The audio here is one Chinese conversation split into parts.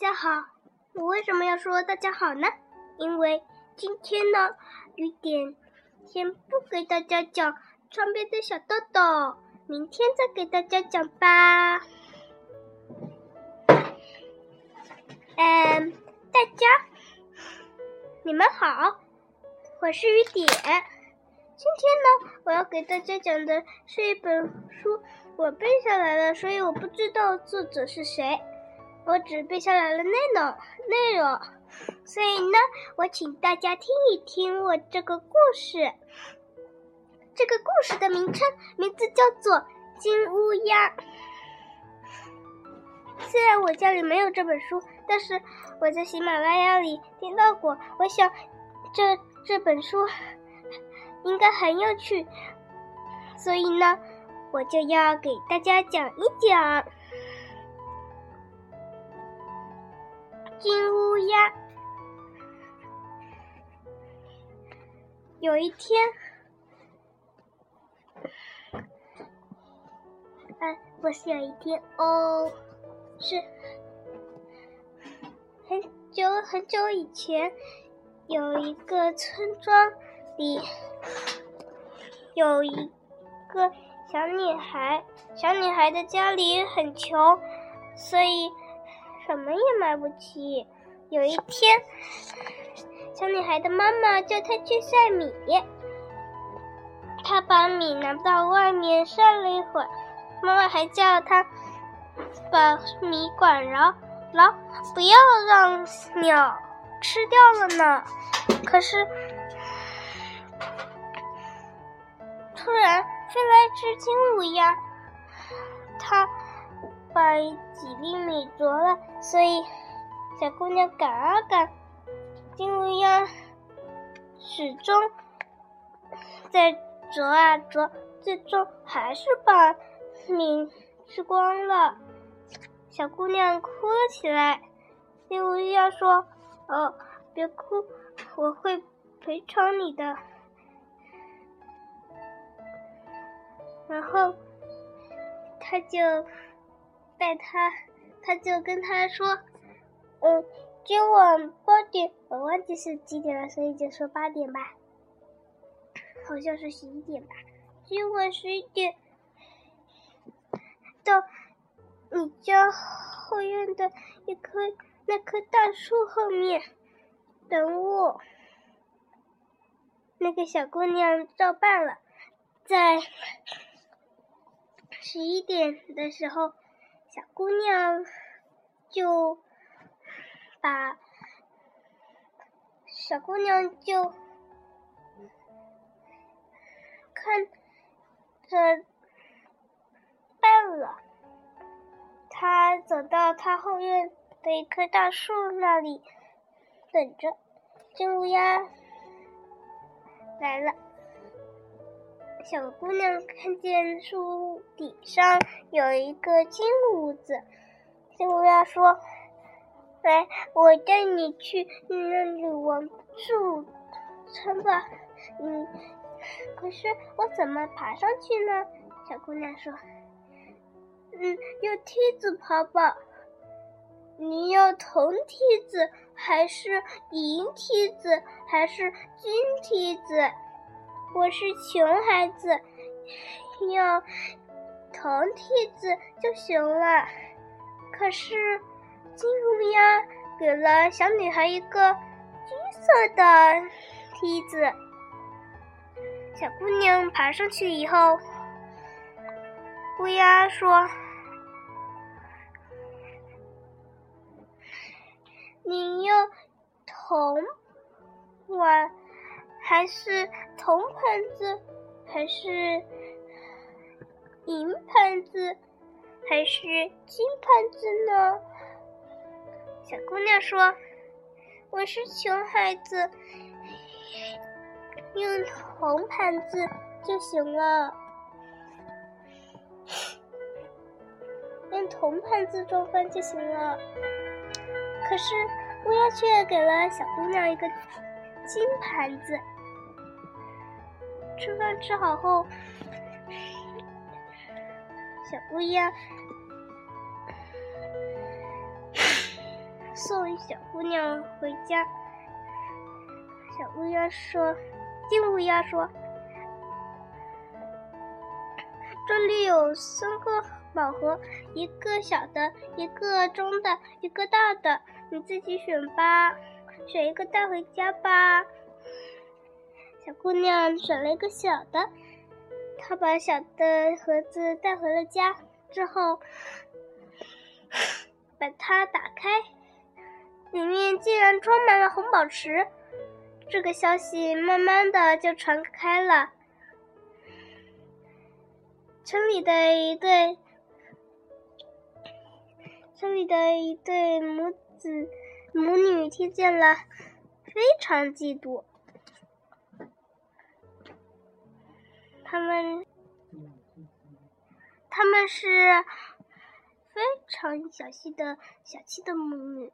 大家好，我为什么要说大家好呢？因为今天呢，雨点先不给大家讲窗边的小豆豆，明天再给大家讲吧。嗯，大家你们好，我是雨点。今天呢，我要给大家讲的是一本书，我背下来了，所以我不知道作者是谁。我只背下来了内容，内容，所以呢，我请大家听一听我这个故事。这个故事的名称名字叫做《金乌鸦》。虽然我家里没有这本书，但是我在喜马拉雅里听到过。我想，这这本书应该很有趣，所以呢，我就要给大家讲一讲。金乌鸦。有一天，哎，不是有一天哦，是很久很久以前，有一个村庄里有一个小女孩，小女孩的家里很穷，所以。什么也买不起。有一天，小女孩的妈妈叫她去晒米，她把米拿到外面晒了一会儿，妈妈还叫她把米管牢牢，不要让鸟吃掉了呢。可是，突然飞来只金乌鸦，它。把几粒米啄了，所以小姑娘赶啊赶，金乌鸦始终在啄啊啄，最终还是把米吃光了。小姑娘哭了起来。金乌鸦说：“哦，别哭，我会赔偿你的。”然后他就。带他，他就跟他说：“嗯，今晚八点，我忘记是几点了，所以就说八点吧。好像是十一点吧。今晚十一点，到你家后院的一棵那棵大树后面等我。”那个小姑娘照办了，在十一点的时候。小姑娘就把小姑娘就看着办了。她走到她后院的一棵大树那里，等着金乌鸦来了。小姑娘看见树顶上有一个金屋子，金乌鸦说：“来，我带你去那里玩树城吧。”嗯，可是我怎么爬上去呢？小姑娘说：“嗯，用梯子爬吧。你要铜梯子，还是银梯子，还是金梯子？”我是穷孩子，用铜梯子就行了。可是金乌鸦给了小女孩一个金色的梯子。小姑娘爬上去以后，乌鸦说：“你用铜碗。”还是铜盘子，还是银盘子，还是金盘子呢？小姑娘说：“我是穷孩子，用铜盘子就行了，用铜盘子装饭就行了。”可是乌鸦却给了小姑娘一个金盘子。吃饭吃好后，小乌鸦送小姑娘回家。小乌鸦说：“金乌鸦说，这里有三个宝盒，一个小的，一个中的，一个大的，你自己选吧，选一个带回家吧。”小姑娘选了一个小的，她把小的盒子带回了家之后，把它打开，里面竟然装满了红宝石。这个消息慢慢的就传开了，村里的一对，村里的一对母子母女听见了，非常嫉妒。他们，他们是非常小气的小气的母女。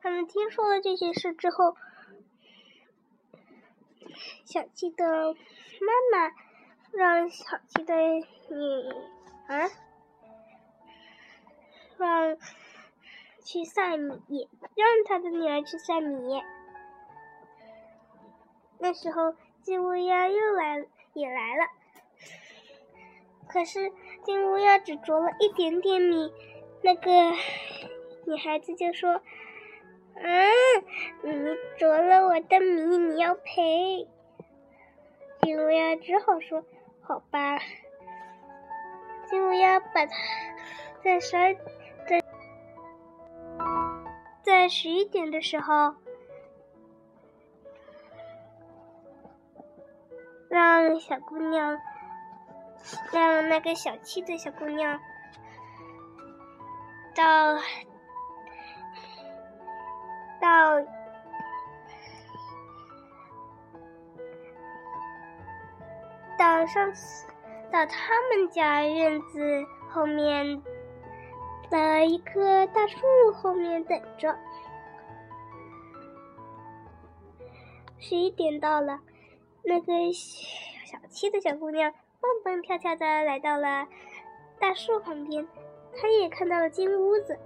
他们听说了这件事之后，小气的妈妈让小气的女儿让去赛米，让他的女儿去赛米。那时候金乌鸦又来也来了，可是金乌鸦只啄了一点点米，那个女孩子就说。嗯，你啄了我的米，你要赔。金乌鸦只好说：“好吧。”金乌鸦把它在十二在在十一点的时候，让小姑娘，让那个小气的小姑娘到。到到上次到他们家院子后面的一棵大树后面等着。十一点到了，那个小气的小姑娘蹦蹦跳跳的来到了大树旁边，她也看到了金屋子。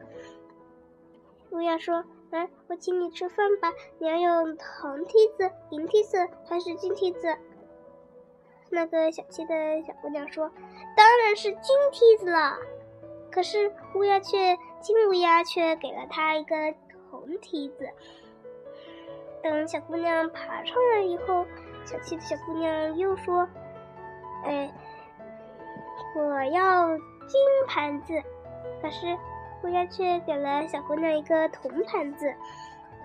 乌鸦说。来，我请你吃饭吧。你要用红梯子、银梯子还是金梯子？那个小气的小姑娘说：“当然是金梯子了。”可是乌鸦却，金乌鸦却给了她一个红梯子。等小姑娘爬上来以后，小气的小姑娘又说：“哎，我要金盘子。”可是。乌鸦却给了小姑娘一个铜盘子。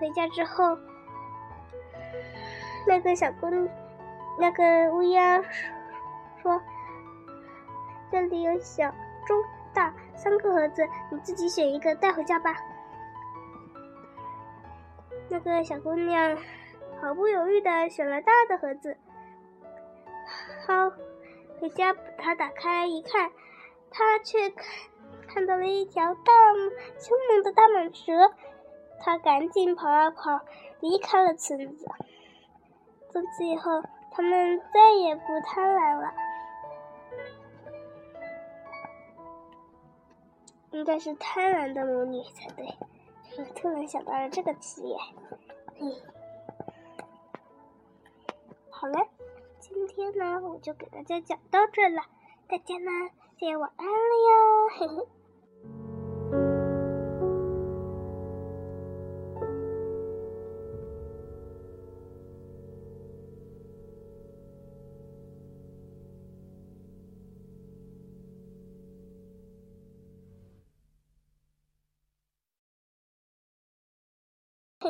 回家之后，那个小姑，那个乌鸦说：“这里有小、中、大三个盒子，你自己选一个带回家吧。”那个小姑娘毫不犹豫的选了大的盒子。好，回家把它打开一看，他却看。看到了一条大凶猛的大蟒蛇，他赶紧跑啊跑，离开了村子。从此以后，他们再也不贪婪了。应该是贪婪的母女才对。我 突然想到了这个词眼。嘿，好了，今天呢，我就给大家讲到这了。大家呢，先晚安了哟，嘿嘿。